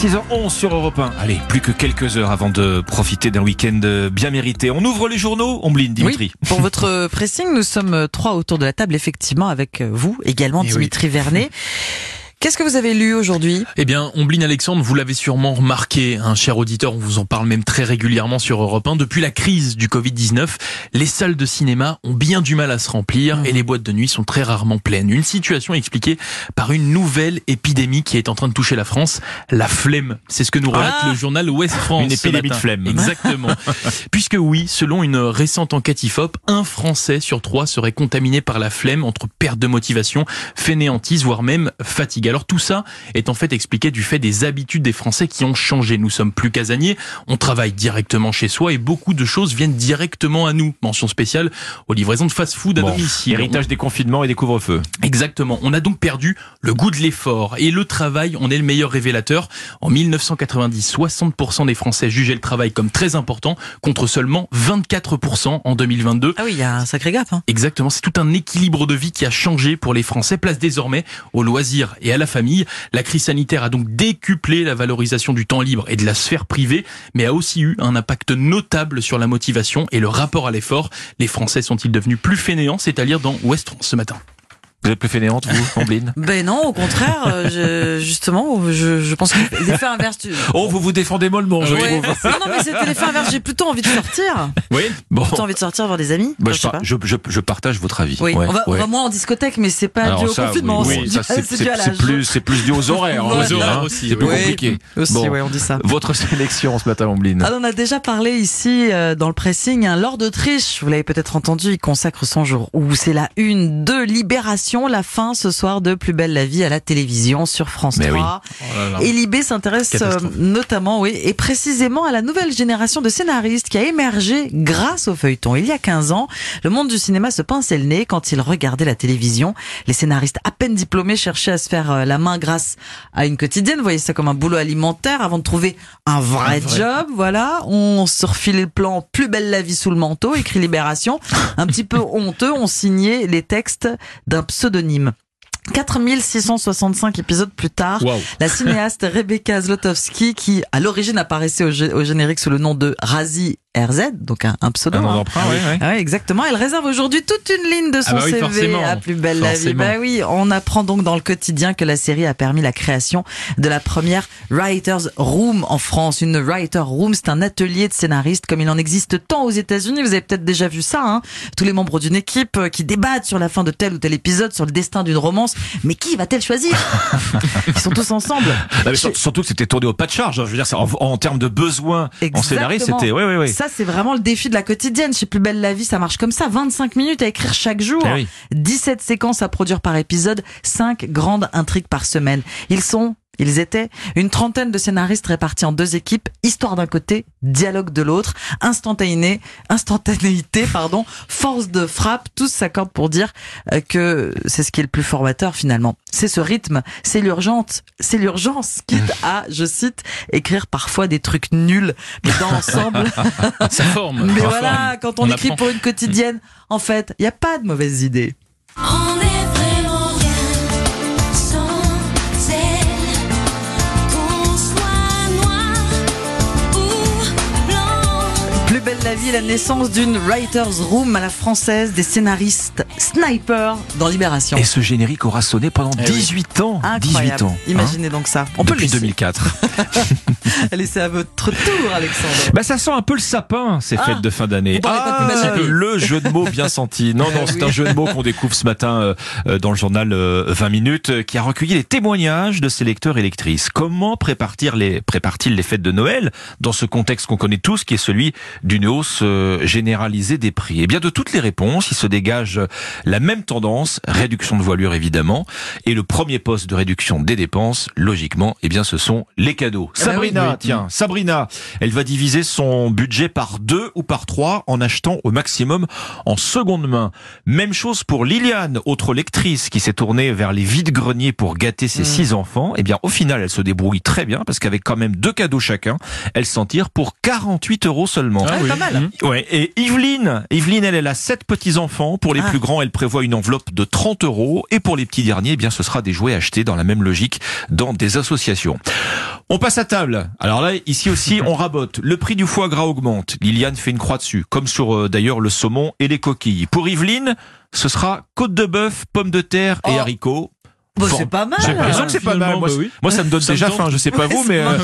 6h11 sur Europe 1. Allez, plus que quelques heures avant de profiter d'un week-end bien mérité. On ouvre les journaux, Ombline, Dimitri. Oui, pour votre pressing, nous sommes trois autour de la table, effectivement, avec vous également, Eh oui. Dimitri Vernet. Qu'est-ce que vous avez lu aujourd'hui? Eh bien, Ombline Alexandre, vous l'avez sûrement remarqué, un cher auditeur, on vous en parle même très régulièrement sur Europe 1. Depuis la crise du Covid-19, les salles de cinéma ont bien du mal à se remplir et les boîtes de nuit sont très rarement pleines. Une situation expliquée par une nouvelle épidémie qui est en train de toucher la France, la flemme. C'est ce que nous relate Ah le journal Ouest France. Une ce épidémie de flemme. Exactement. Puisque oui, selon une récente enquête IFOP, un Français sur trois serait contaminé par la flemme entre perte de motivation, fainéantise, voire même fatigue. Alors tout ça est en fait expliqué du fait des habitudes des Français qui ont changé. Nous sommes plus casaniers, on travaille directement chez soi et beaucoup de choses viennent directement à nous. Mention spéciale aux livraisons de fast-food à Bon, domicile. héritage des confinements et des couvre-feux. Exactement. On a donc perdu le goût de l'effort. Et le travail en est le meilleur révélateur. En 1990, 60% des Français jugeaient le travail comme très important, contre seulement 24% en 2022. Ah oui, il y a un sacré gap. Hein. Exactement, c'est tout un équilibre de vie qui a changé pour les Français. Place désormais aux loisirs et à la famille. La crise sanitaire a donc décuplé la valorisation du temps libre et de la sphère privée, mais a aussi eu un impact notable sur la motivation et le rapport à l'effort. Les Français sont-ils devenus plus fainéants C'est à lire dans Ouest France ce matin. Vous êtes plus fainéante, vous, Ombline Ben non, au contraire, euh, je- justement, je, je pense que l'effet inverse. Tu... Oh, vous vous défendez mollement, je Ouais. trouve. Non, non, mais c'était l'effet inverse. J'ai plutôt envie de sortir. Oui Bon. Plutôt envie de sortir voir des amis. Bah, Enfin, je, je sais par- pas. je, je, je partage votre avis. Oui, Ouais, on, va, on ouais. va moins en discothèque, mais c'est pas Alors dû au ça, confinement. oui, c'est oui, c'est plus, c'est plus dû aux horaires. Voilà. Aux horaires hein. aussi, C'est plus compliqué. Aussi, Bon. ouais, on dit ça. Votre sélection ce matin, Ombline. Ah, on en a déjà parlé ici euh, dans le pressing. Un Lord d'Autriche, vous l'avez peut-être entendu, il consacre son jour où c'est la une de Libération, la fin ce soir de Plus belle la vie à la télévision sur France Mais 3. Et Libé s'intéresse euh, notamment, oui, et précisément à la nouvelle génération de scénaristes qui a émergé grâce au feuilleton. Il y a 15 ans, le monde du cinéma se pinçait le nez quand il regardait la télévision. Les scénaristes à peine diplômés cherchaient à se faire euh, la main grâce à une quotidienne, vous voyez ça comme un boulot alimentaire avant de trouver un vrai, Un vrai. job. Voilà, on se refilait le plan Plus belle la vie sous le manteau, écrit Libération. Un petit peu honteux, on signait les textes d'un pseudonyme. 4665 épisodes plus tard, la cinéaste Rebecca Zlotowski, qui à l'origine apparaissait au générique sous le nom de Razi RZ, donc un, un pseudo. Un hein. d'emprunt, ouais, ouais. Ah oui, exactement. Elle réserve aujourd'hui toute une ligne de son Ah bah oui, CV forcément. à Plus belle la vie. Bah oui, on apprend donc dans le quotidien que la série a permis la création de la première Writers Room en France. Une Writer Room, c'est un atelier de scénaristes comme il en existe tant aux États-Unis. Vous avez peut-être déjà vu ça, hein Tous les membres d'une équipe euh, qui débattent sur la fin de tel ou tel épisode, sur le destin d'une romance. Mais qui va-t-elle choisir? Ils sont tous ensemble. Non, mais sur- surtout que c'était tourné au pas de charge. hein. Je veux dire, en, en termes de besoins en scénario, Exactement. c'était. Oui, oui, oui. Ça, c'est vraiment le défi de la quotidienne. Chez Plus belle la vie, ça marche comme ça. 25 minutes à écrire chaque jour. Eh oui. 17 séquences à produire par épisode. 5 grandes intrigues par semaine. Ils sont, ils étaient une trentaine de scénaristes répartis en deux équipes. Histoire d'un côté, dialogue de l'autre. Instantané, instantanéité, pardon. Force de frappe. Tous s'accordent pour dire euh, que c'est ce qui est le plus formateur finalement. C'est ce rythme. C'est l'urgence. C'est l'urgence. Quitte à, je cite, écrire parfois des trucs nuls. Mais dans l'ensemble, Ça forme. mais voilà, forme. quand on, écrit apprend. pour une quotidienne, en fait, il n'y a pas de mauvaises idées. Plus belle la vie, la naissance d'une writer's room à la française des scénaristes sniper dans Libération. Et ce générique aura sonné pendant Eh oui. 18 ans. 18 Incroyable. ans. hein. Imaginez donc ça. On peut le Depuis laisser. 2004. Laissez à votre tour, Alexandre. Bah ça sent un peu le sapin ces Ah, fêtes de fin d'année. vie. le jeu de mots bien senti. Non non, Ah c'est oui. un jeu de mots qu'on découvre ce matin euh, euh, dans le journal euh, 20 minutes euh, qui a recueilli les témoignages de ses lecteurs et lectrices. Comment prépare-t-il les prépare-t-il les fêtes de Noël dans ce contexte qu'on connaît tous qui est celui d'une hausse euh, généralisée des prix Eh bien de toutes les réponses, il se dégage la même tendance, réduction de voilure évidemment, et le premier poste de réduction des dépenses, logiquement, eh bien ce sont les cadeaux. Bah oui, Sabrina, tiens, Sabrina, elle va diviser son budget par deux ou par trois en achetant au maximum en seconde main. Même chose pour Liliane, autre lectrice qui s'est tournée vers les vides-greniers pour gâter ses six enfants. Eh bien, au final, elle se débrouille très bien parce qu'avec quand même deux cadeaux chacun, elle s'en tire pour 48 euros seulement. Ah oui. pas mal. Ouais, et Yveline, Yveline, elle, elle a sept petits-enfants. Pour les Ah. plus grands, elle prévoit une enveloppe de 30 euros. Et pour les petits derniers, eh bien, ce sera des jouets achetés dans la même logique dans des associations. On passe à table. Alors là, ici aussi, on rabote. Le prix du foie gras augmente. Liliane fait une croix dessus, comme sur euh, d'ailleurs le saumon et les coquilles. Pour Yveline, ce sera côte de bœuf, pommes de terre et Oh. haricots. Bon, c'est pas mal. J'ai l'impression que c'est pas mal. Moi, bah oui. moi, ça me donne Ça me déjà faim. Je sais pas vous, mais euh,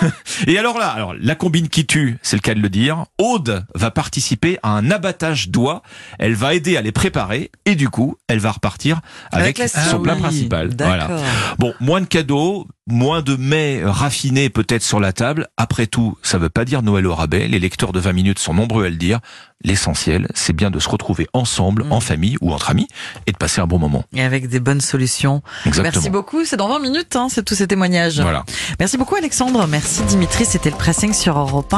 et alors là, alors la combine qui tue, c'est le cas de le dire. Aude va participer à un abattage d'oies. Elle va aider à les préparer et du coup, elle va repartir avec, son plat oui, principal. Voilà. D'accord. Bon, moins de cadeaux, moins de mets raffinés peut-être sur la table. Après tout, ça veut pas dire Noël au rabais. Les lecteurs de 20 minutes sont nombreux à le dire. L'essentiel, c'est bien de se retrouver ensemble, Mm. en famille ou entre amis, et de passer un bon moment. Et avec des bonnes solutions. Exactement. Merci beaucoup. C'est dans 20 minutes, hein, c'est tous ces témoignages. Voilà. Merci beaucoup, Alexandre. Merci, Dimitri. C'était le pressing sur Europe 1.